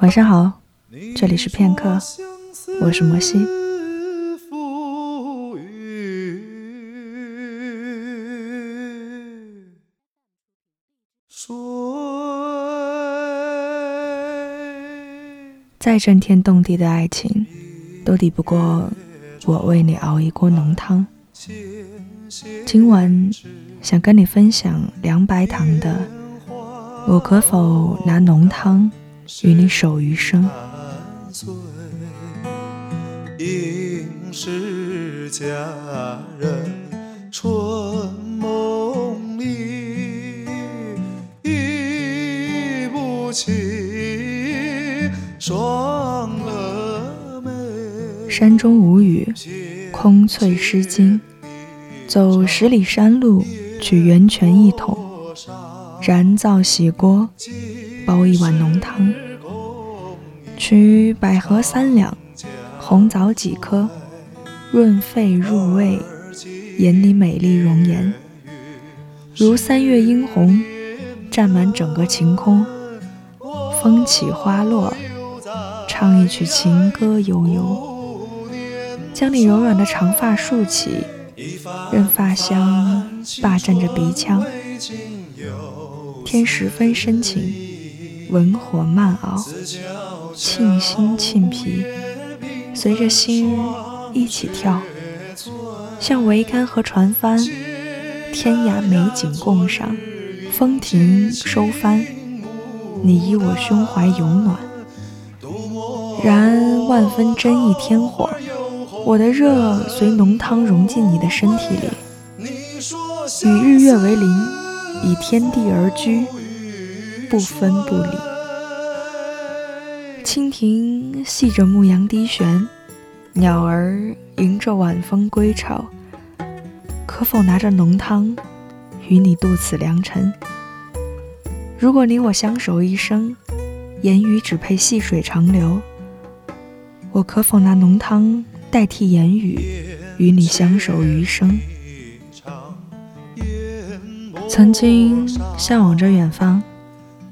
晚上好，这里是片刻，我是摩西。再震天动地的爱情，都抵不过我为你熬一锅浓汤。今晚想跟你分享凉白糖的《我可否拿浓汤与你守余生》。应是佳人春梦里，忆不起双蛾眉。山中无语，空翠湿巾。走十里山路，取源泉一桶，燃灶洗锅，煲一碗浓汤。取百合三两，红枣几颗，润肺入胃，眼里美丽容颜，如三月樱红，占满整个晴空。风起花落，唱一曲情歌悠悠，将你柔软的长发竖起。任发香霸占着鼻腔，天十分深情，文火慢熬，沁心沁脾，随着心一起跳，像桅杆和船帆，天涯美景共赏，风停收帆，你依我胸怀永暖，燃万分真意天火。我的热随浓汤融进你的身体里，与日月为邻，以天地而居，不分不离。蜻蜓系着牧羊低旋，鸟儿迎着晚风归巢。可否拿着浓汤，与你度此良辰？如果你我相守一生，言语只配细水长流。我可否拿浓汤？代替言语，与你相守余生。曾经向往着远方，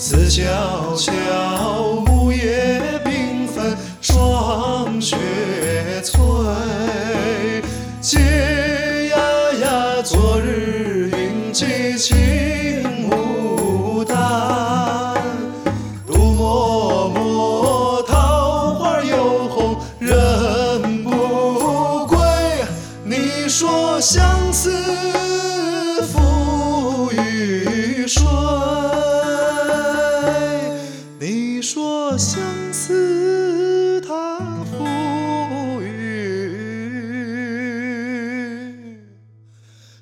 思悄悄，木叶缤纷，霜雪催。嗟呀呀，昨日云髻青相思，他赋予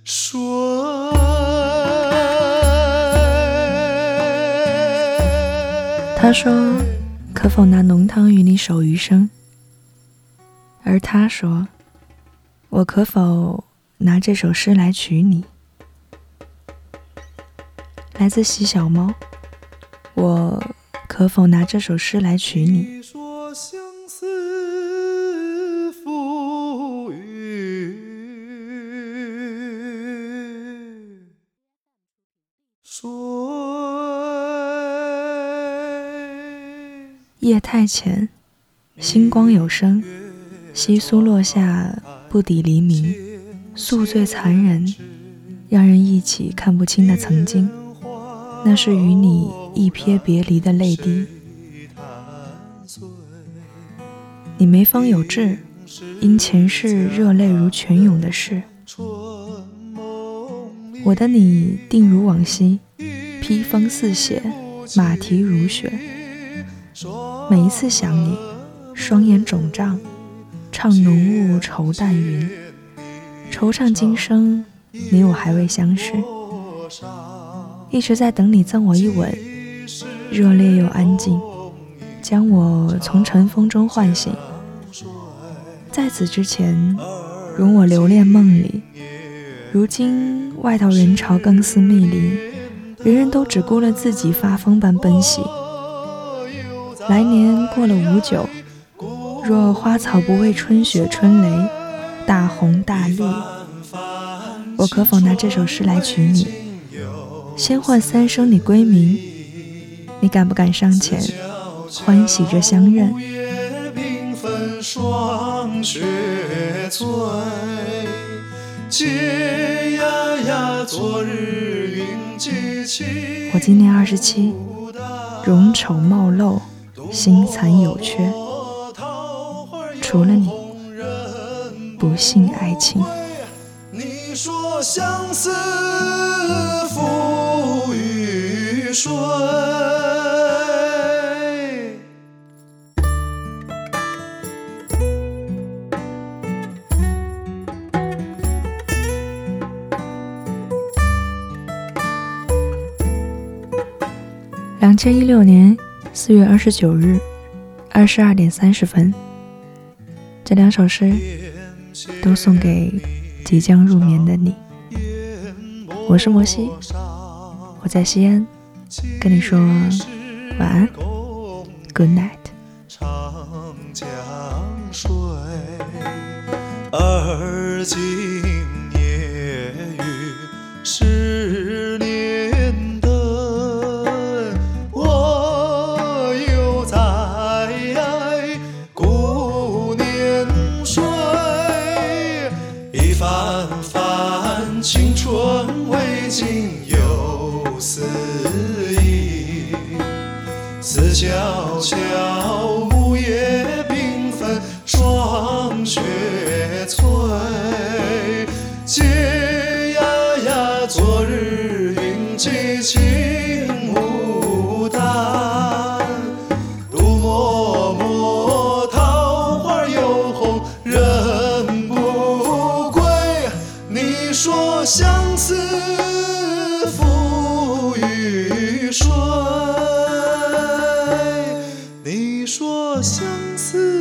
谁？他说：“可否拿浓汤与你守余生？”而他说：“我可否拿这首诗来娶你？”来自喜小猫，我。可否拿这首诗来娶你？夜太浅，星光有声，稀疏落下，不抵黎明，宿醉残忍，让人忆起看不清的曾经。那是与你一瞥别离的泪滴。你眉方有痣，因前世热泪如泉涌的事。我的你定如往昔，披风似雪，马蹄如雪。每一次想你，双眼肿胀，唱浓雾愁淡云，惆怅今生，你我还未相识。一直在等你赠我一吻，热烈又安静，将我从尘封中唤醒。在此之前，容我留恋梦里。如今外头人潮更似密林，人人都只顾了自己发疯般奔袭。来年过了五九，若花草不为春雪春雷，大红大绿，我可否拿这首诗来娶你？先唤三声你归名，你敢不敢上前，欢喜着相认？我今年二十七，容丑貌陋，心残有缺，除了你，不信爱情。你说相思付睡？两千一六年四月二十九日二十二点三十分，这两首诗都送给即将入眠的你。我是摩西，我在西安，跟你说晚安，Good night。思悄悄，木叶缤纷，霜雪催。嗟呀呀，昨日云髻青牡丹。独默默，桃花又红人不归。你说相思赋予谁？相思，